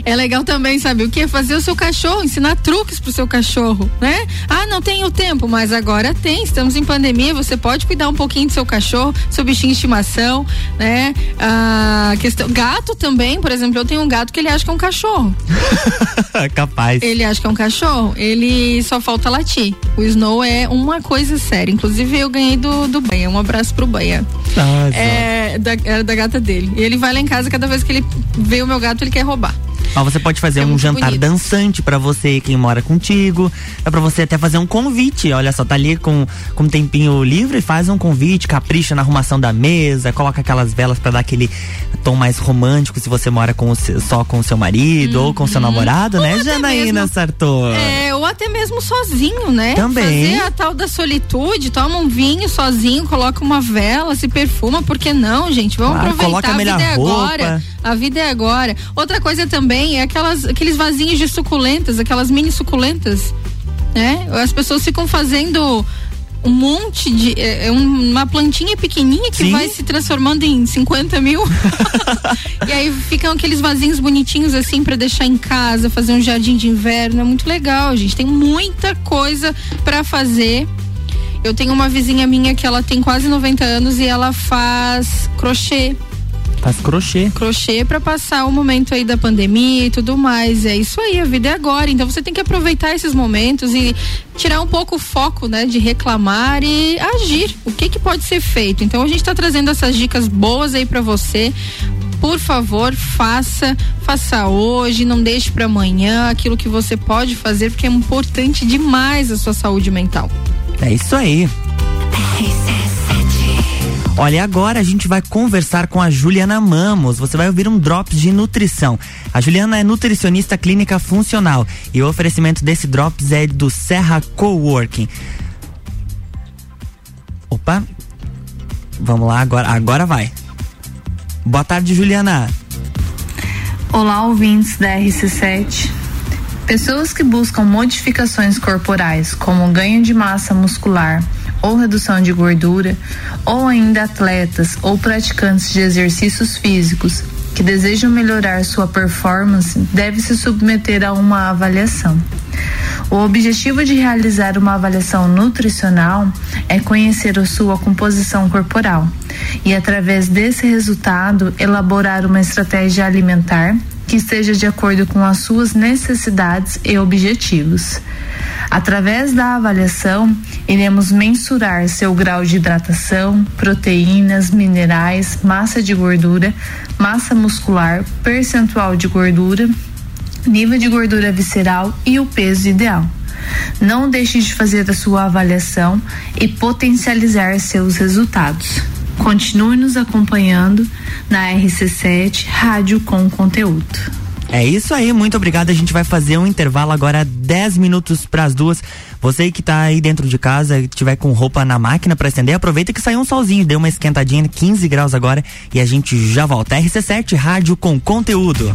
É legal também, sabe o que? Fazer o seu cachorro, ensinar truques pro seu cachorro, né? Ah, não tenho tempo, mas agora tem. Estamos em pandemia, você pode cuidar um pouquinho do seu cachorro, seu bichinho de estimação, né? Ah, questão, gato também, por exemplo, eu tenho um gato que ele acha que é um cachorro.
Capaz.
Ele acha que é um cachorro, ele só falta latir. O Snow é uma coisa séria. Inclusive, eu ganhei do, do Banha. Um abraço pro Banha.
Nossa.
É, da, é da gata dele. E ele vai lá em casa, cada vez que ele vê o meu gato, ele quer roubar.
Mas você pode fazer
É
um jantar
bonito.
dançante pra você, quem mora contigo. Dá pra você até fazer um convite. Olha só, tá ali com, com um tempinho livre, faz um convite, capricha na arrumação da mesa, coloca aquelas velas pra dar aquele tom mais romântico se você mora com seu- só com o seu marido ou com o seu namorado,
Uhum. Ou
né, Janaína
mesmo-
Sartor?
É, ou até mesmo sozinho, né?
Também.
Fazer a tal da solitude, toma um vinho sozinho, coloca uma vela, se perfuma, por que não, gente? Vamos
Claro,
aproveitar,
coloca a
a vida é agora. A vida é agora. Outra coisa também é aquelas, aqueles vasinhos de suculentas, aquelas mini suculentas, né? As pessoas ficam fazendo um monte de. É, é um- uma plantinha pequenininha que
Sim.
vai se transformando em 50 mil. e aí ficam aqueles vasinhos bonitinhos assim pra deixar em casa, fazer um jardim de inverno. É muito legal, gente. Tem muita coisa pra fazer. Eu tenho uma vizinha minha que ela tem quase 90 anos e ela faz crochê.
Faz crochê.
Crochê pra passar o momento aí da pandemia e tudo mais. É isso aí, a vida é agora. Então você tem que aproveitar esses momentos e tirar um pouco o foco, né, de reclamar e agir. O que que pode ser feito? Então a gente tá trazendo essas dicas boas aí pra você. Por favor, faça, faça hoje, não deixe pra amanhã aquilo que você pode fazer, porque é importante demais a sua saúde mental.
É isso aí. Olha, agora a gente vai conversar com a Juliana Mamos. Você vai ouvir um Drops de nutrição. A Juliana é nutricionista clínica funcional e o oferecimento desse Drops é do Serra Coworking. Opa, vamos lá agora, agora vai. Boa tarde, Juliana.
Olá, ouvintes da RC7. Pessoas que buscam modificações corporais, como ganho de massa muscular ou redução de gordura, ou ainda atletas ou praticantes de exercícios físicos que desejam melhorar sua performance, deve se submeter a uma avaliação. O objetivo de realizar uma avaliação nutricional é conhecer a sua composição corporal e, através desse resultado, elaborar uma estratégia alimentar que esteja de acordo com as suas necessidades e objetivos. Através da avaliação, iremos mensurar seu grau de hidratação, proteínas, minerais, massa de gordura, massa muscular, percentual de gordura, nível de gordura visceral e o peso ideal. Não deixe de fazer a sua avaliação e potencializar seus resultados. Continue nos acompanhando na RC7 Rádio com Conteúdo.
É isso aí, muito obrigado. A gente vai fazer um intervalo agora, 10 minutos para as duas. Você que tá aí dentro de casa, que tiver com roupa na máquina para estender, aproveita que saiu um solzinho, deu uma esquentadinha, 15 graus agora e a gente já volta. RC7 Rádio com conteúdo.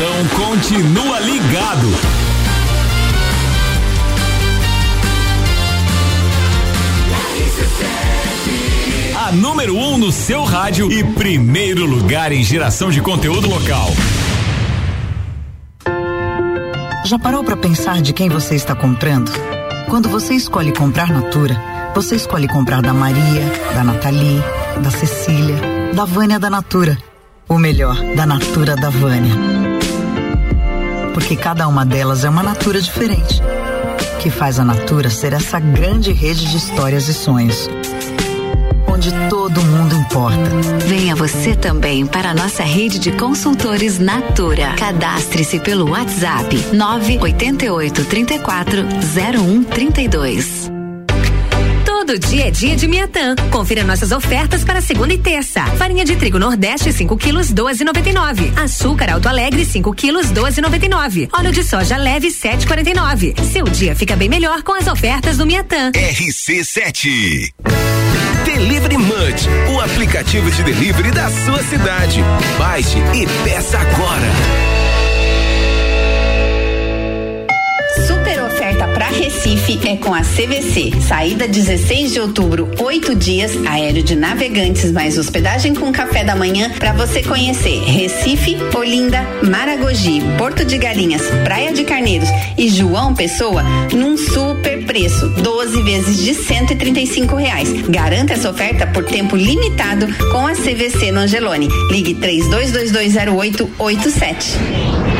então continua ligado. A número 1 um no seu rádio e primeiro lugar em geração de conteúdo local.
Já parou para pensar de quem você está comprando? Quando você escolhe comprar Natura, você escolhe comprar da Maria, da Nathalie, da Cecília, da Vânia da Natura. O melhor, da Natura da Vânia. Porque cada uma delas é uma Natura diferente. Que faz a Natura ser essa grande rede de histórias e sonhos. Onde todo mundo importa.
Venha você também para a nossa rede de consultores Natura. Cadastre-se pelo WhatsApp 988 34 0132.
Todo dia é dia de Miatã. Confira nossas ofertas para segunda e terça. Farinha de trigo Nordeste 5 quilos 12,99. Açúcar Alto Alegre 5 quilos 12,99. Óleo de soja leve 7,49. Seu dia fica bem melhor com as ofertas do Miatã.
RC7 Delivery Munch, o aplicativo de delivery da sua cidade. Baixe e peça agora.
Recife é com a CVC. Saída 16 de outubro, oito dias, aéreo de navegantes mais hospedagem com café da manhã para você conhecer Recife, Olinda, Maragogi, Porto de Galinhas, Praia de Carneiros e João Pessoa num super preço, 12 vezes de 135 reais. Garanta essa oferta por tempo limitado com a CVC no Angelone. Ligue 32220887.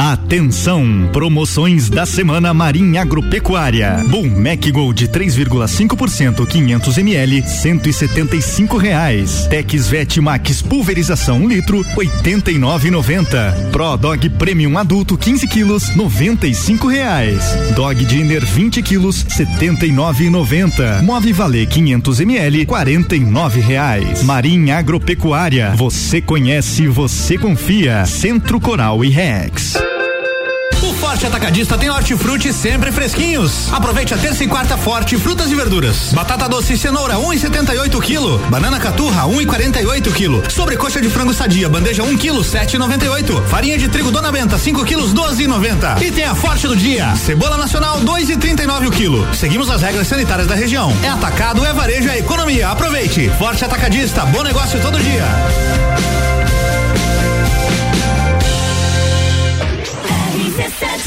Atenção! Promoções da semana Marinha Agropecuária. Bom Mac Gold 3,5% 500 ml 175 reais. Tex Vet Max pulverização 1 um litro 89,90. Pro Dog Premium adulto 15 quilos 95 reais. Dog Dinner 20 quilos 79,90. Move Valer 500 ml 49 reais. Marinha Agropecuária. Você conhece, você confia. Centro Coral e Rex.
Forte Atacadista tem hortifruti sempre fresquinhos. Aproveite a terça e quarta forte frutas e verduras. Batata doce e cenoura 1,78 kg. Banana caturra 1,48 kg. Sobrecoxa de frango sadia bandeja 1 kg 7,98. Farinha de trigo Dona Benta 5 kg 12,90. E tem a forte do dia. Cebola nacional 2,39 o quilo. Seguimos as regras sanitárias da região. É atacado, é varejo, é economia. Aproveite. Forte Atacadista, bom negócio todo dia.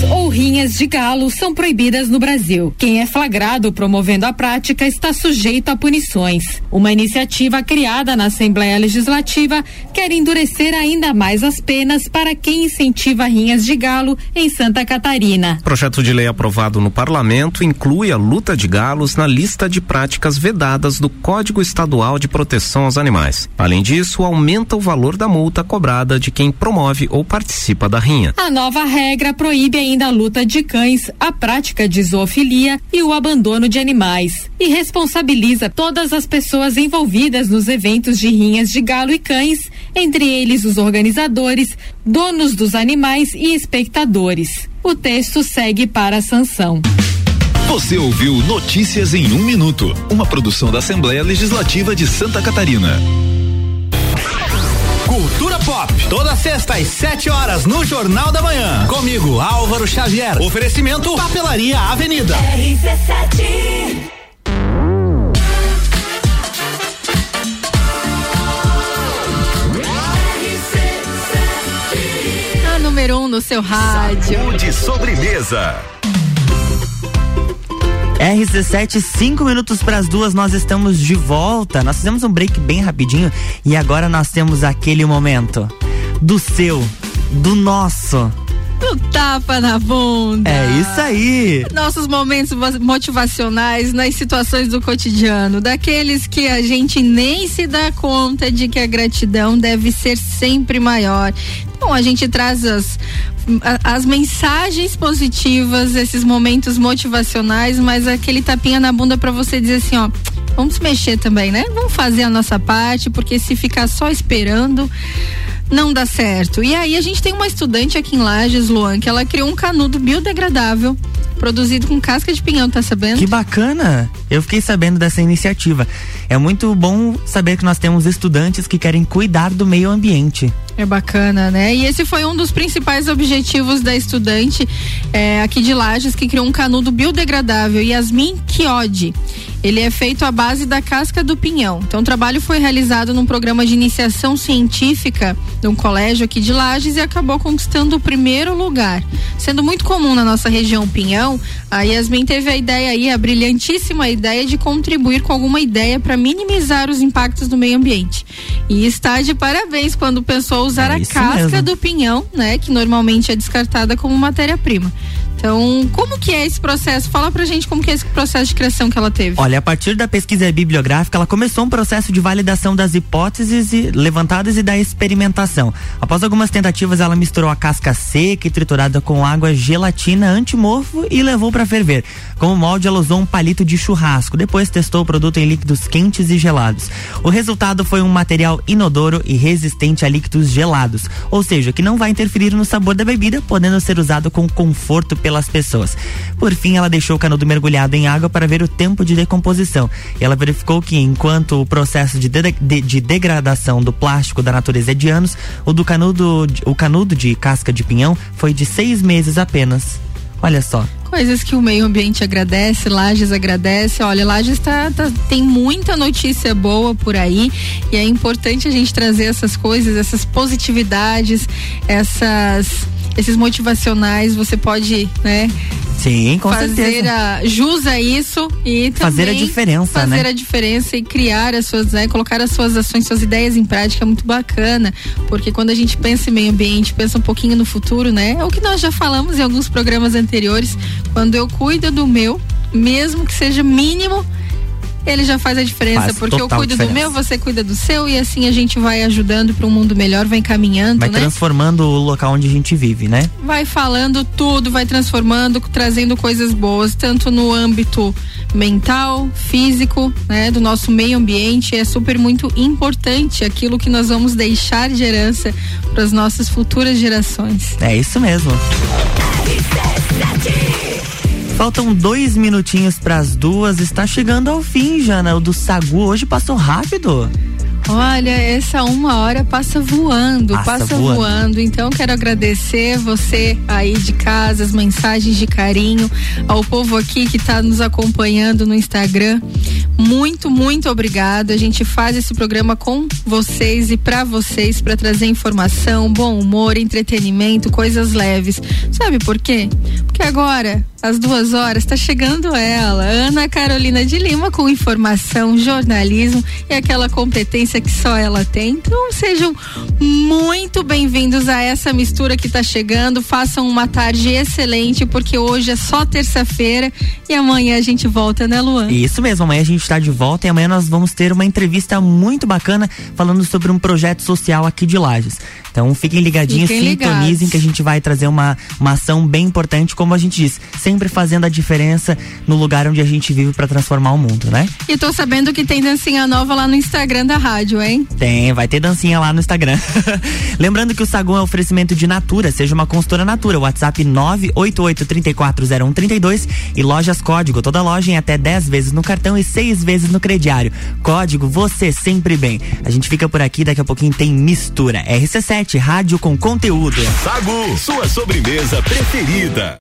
Brigas ou rinhas de galo são proibidas no Brasil. Quem é flagrado promovendo a prática está sujeito a punições. Uma iniciativa criada na Assembleia Legislativa quer endurecer ainda mais as penas para quem incentiva rinhas de galo em Santa Catarina.
Projeto de lei aprovado no parlamento inclui a luta de galos na lista de práticas vedadas do Código Estadual de Proteção aos Animais. Além disso, aumenta o valor da multa cobrada de quem promove ou participa da rinha.
A nova regra proíbe ainda a luta de cães, a prática de zoofilia e o abandono de animais. E responsabiliza todas as pessoas envolvidas nos eventos de rinhas de galo e cães, entre eles os organizadores, donos dos animais e espectadores. O texto segue para a sanção.
Você ouviu Notícias em um Minuto, uma produção da Assembleia Legislativa de Santa Catarina.
Pop, toda sexta às 7 horas no Jornal da Manhã. Comigo, Álvaro Xavier. Oferecimento Papelaria Avenida.
RC7
A número um no seu rádio.
De sobremesa.
RC7, cinco minutos para as duas, nós estamos de volta. Nós fizemos um break bem rapidinho e agora nós temos aquele momento do seu, do nosso.
Do tapa na bunda.
É isso aí.
Nossos momentos motivacionais nas situações do cotidiano, daqueles que a gente nem se dá conta de que a gratidão deve ser sempre maior. Então a gente traz as as mensagens positivas, esses momentos motivacionais, mas aquele tapinha na bunda para você dizer assim, ó, vamos mexer também, né? Vamos fazer a nossa parte, porque se ficar só esperando, não dá certo. E aí a gente tem uma estudante aqui em Lages, Luan, que ela criou um canudo biodegradável produzido com casca de pinhão, tá sabendo?
Que bacana! Eu fiquei sabendo dessa iniciativa. É muito bom saber que nós temos estudantes que querem cuidar do meio ambiente.
É bacana, né? E esse foi um dos principais objetivos da estudante é, aqui de Lages, que criou um canudo biodegradável, Yasmin Kiodi. ele é feito à base da casca do pinhão. Então o trabalho foi realizado num programa de iniciação científica de um colégio aqui de Lages e acabou conquistando o primeiro lugar. Sendo muito comum na nossa região pinhão, a Yasmin teve a ideia aí, a brilhantíssima ideia de contribuir com alguma ideia para minimizar os impactos do meio ambiente. E está de parabéns quando pensou usar
É
a casca
mesmo.
do pinhão, né, que normalmente é descartada como matéria-prima. Então, como que é esse processo? Fala pra gente como que é esse processo de criação que ela teve.
Olha, a partir da pesquisa bibliográfica, ela começou um processo de validação das hipóteses levantadas e da experimentação. Após algumas tentativas, ela misturou a casca seca e triturada com água gelatina antimorfo e levou para ferver. Como molde, ela usou um palito de churrasco. Depois testou o produto em líquidos quentes e gelados. O resultado foi um material inodoro e resistente a líquidos gelados, ou seja, que não vai interferir no sabor da bebida, podendo ser usado com conforto pelas pessoas. Por fim, ela deixou o canudo mergulhado em água para ver o tempo de decomposição. Ela verificou que, enquanto o processo de, de- de- de degradação do plástico da natureza é de anos, o do canudo, o canudo de casca de pinhão foi de seis meses apenas. Olha só.
Coisas que o meio ambiente agradece, Lages agradece. Olha, Lages tá, tá- tem muita notícia boa por aí e é importante a gente trazer essas coisas, essas positividades, essas esses motivacionais. Você pode, né?
Sim, com
fazer
certeza.
a jus a isso e
Fazer a diferença,
fazer
né?
a diferença e criar as suas, né, colocar as suas ações, suas ideias em prática é muito bacana, porque quando a gente pensa em meio ambiente, pensa um pouquinho no futuro, né? É o que nós já falamos em alguns programas anteriores, quando eu cuido do meu, mesmo que seja mínimo, ele já faz a diferença,
Faz
porque eu cuido
diferença.
do meu, você cuida do seu e assim a gente vai ajudando para um mundo melhor, vai encaminhando,
Vai
né?
transformando o local onde a gente vive, né?
vai falando tudo, vai transformando, trazendo coisas boas, tanto no âmbito mental, físico, né, do nosso meio ambiente. É super muito importante aquilo que nós vamos deixar de herança para as nossas futuras gerações.
É isso mesmo. Faltam dois minutinhos pras duas. Está chegando ao fim, Jana. O do Sagu hoje passou rápido.
Olha, essa uma hora passa voando,
Passa
passa,
voando.
voando. Então quero agradecer você aí de casa, as mensagens de carinho, ao povo aqui que está nos acompanhando no Instagram. Muito, muito obrigada. A gente faz esse programa com vocês e para vocês para trazer informação, bom humor, entretenimento, coisas leves. Sabe por quê? Porque agora, às duas horas, está chegando ela, Ana Carolina de Lima, com informação, jornalismo e aquela competência que só ela tem. Então sejam muito bem-vindos a essa mistura que está chegando. Façam uma tarde excelente, porque hoje é só terça-feira e amanhã a gente volta, né, Luan?
Isso mesmo, amanhã a gente está de volta e amanhã nós vamos ter uma entrevista muito bacana falando sobre um projeto social aqui de Lages. Então fiquem ligadinhos,
Fiquem
sintonizem
ligados.
que a gente vai trazer uma, uma ação bem importante, como a gente diz, sempre fazendo a diferença no lugar onde a gente vive para transformar o mundo, né?
E tô sabendo que tem dancinha nova lá no Instagram da rádio, hein?
Tem, vai ter dancinha lá no Instagram. Lembrando que o Sagu é oferecimento de Natura, seja uma consultora Natura. WhatsApp 988340132 e Lojas Código. Toda loja em até 10 vezes no cartão e 6 vezes no crediário. Código você sempre bem. A gente fica por aqui, daqui a pouquinho tem mistura. RC7, rádio com conteúdo.
Sagu, sua sobremesa preferida.